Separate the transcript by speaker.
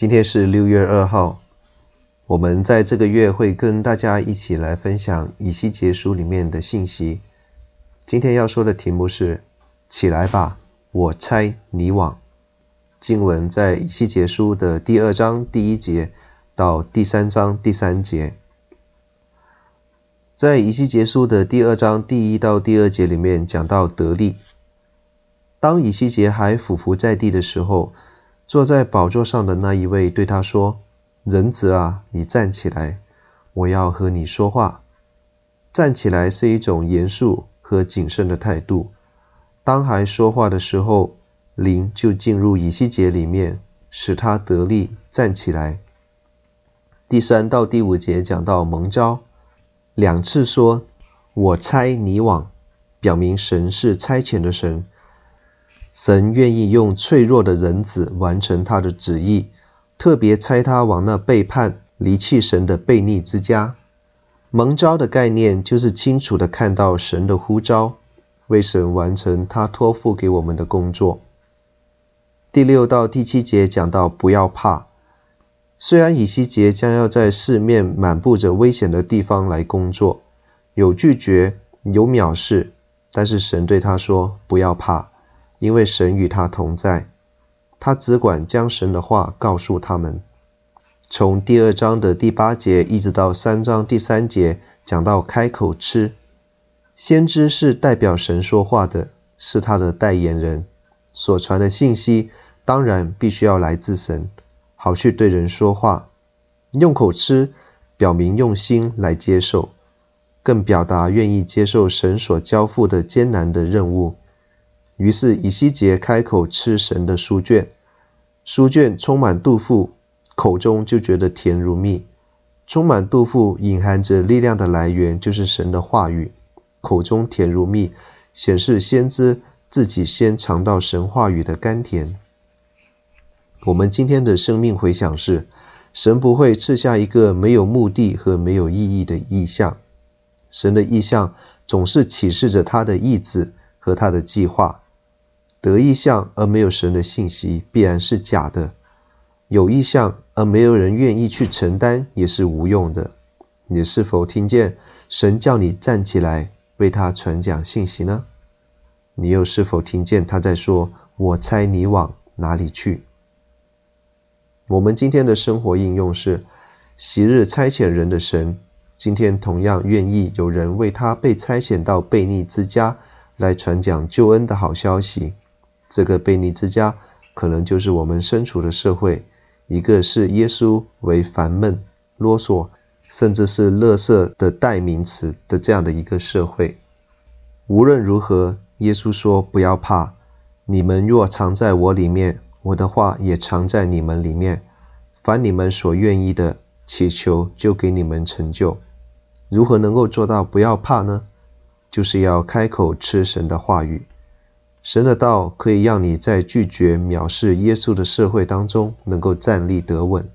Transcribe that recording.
Speaker 1: 今天是六月二号，我们在这个月会跟大家一起来分享以西结书里面的信息。今天要说的题目是“起来吧，我猜你往”。经文在以西结书的第二章第一节到第三章第三节。在以西结书的第二章第一到第二节里面讲到得力。当以西结还俯伏在地的时候，坐在宝座上的那一位对他说：“人子啊，你站起来，我要和你说话。”站起来是一种严肃和谨慎的态度。当还说话的时候，灵就进入以西结里面，使他得力站起来。第三到第五节讲到蒙召，两次说：“我差你往”，表明神是差遣的神。神愿意用脆弱的人子完成他的旨意，特别差他往那背叛、离弃神的悖逆之家。蒙召的概念就是清楚地看到神的呼召，为神完成他托付给我们的工作。第六到第七节讲到不要怕，虽然以西结将要在四面满布着危险的地方来工作，有拒绝，有藐视，但是神对他说不要怕。因为神与他同在，他只管将神的话告诉他们。从第二章的第八节一直到三章第三节，讲到开口吃。先知是代表神说话的，是他的代言人，所传的信息当然必须要来自神，好去对人说话。用口吃，表明用心来接受，更表达愿意接受神所交付的艰难的任务。于是以西结开口吃神的书卷，书卷充满杜甫，口中就觉得甜如蜜。充满杜甫隐含着力量的来源就是神的话语，口中甜如蜜，显示先知自己先尝到神话语的甘甜。我们今天的生命回响是：神不会赐下一个没有目的和没有意义的意象，神的意象总是启示着他的意志和他的计划。得意象而没有神的信息，必然是假的；有意象而没有人愿意去承担，也是无用的。你是否听见神叫你站起来为他传讲信息呢？你又是否听见他在说：“我猜你往哪里去？”我们今天的生活应用是：昔日差遣人的神，今天同样愿意有人为他被差遣到悖逆之家来传讲救恩的好消息。这个悖逆之家，可能就是我们身处的社会，一个视耶稣为烦闷、啰嗦，甚至是垃圾的代名词的这样的一个社会。无论如何，耶稣说：“不要怕，你们若藏在我里面，我的话也藏在你们里面。凡你们所愿意的，祈求就给你们成就。如何能够做到不要怕呢？就是要开口吃神的话语。”神的道可以让你在拒绝藐视耶稣的社会当中能够站立得稳。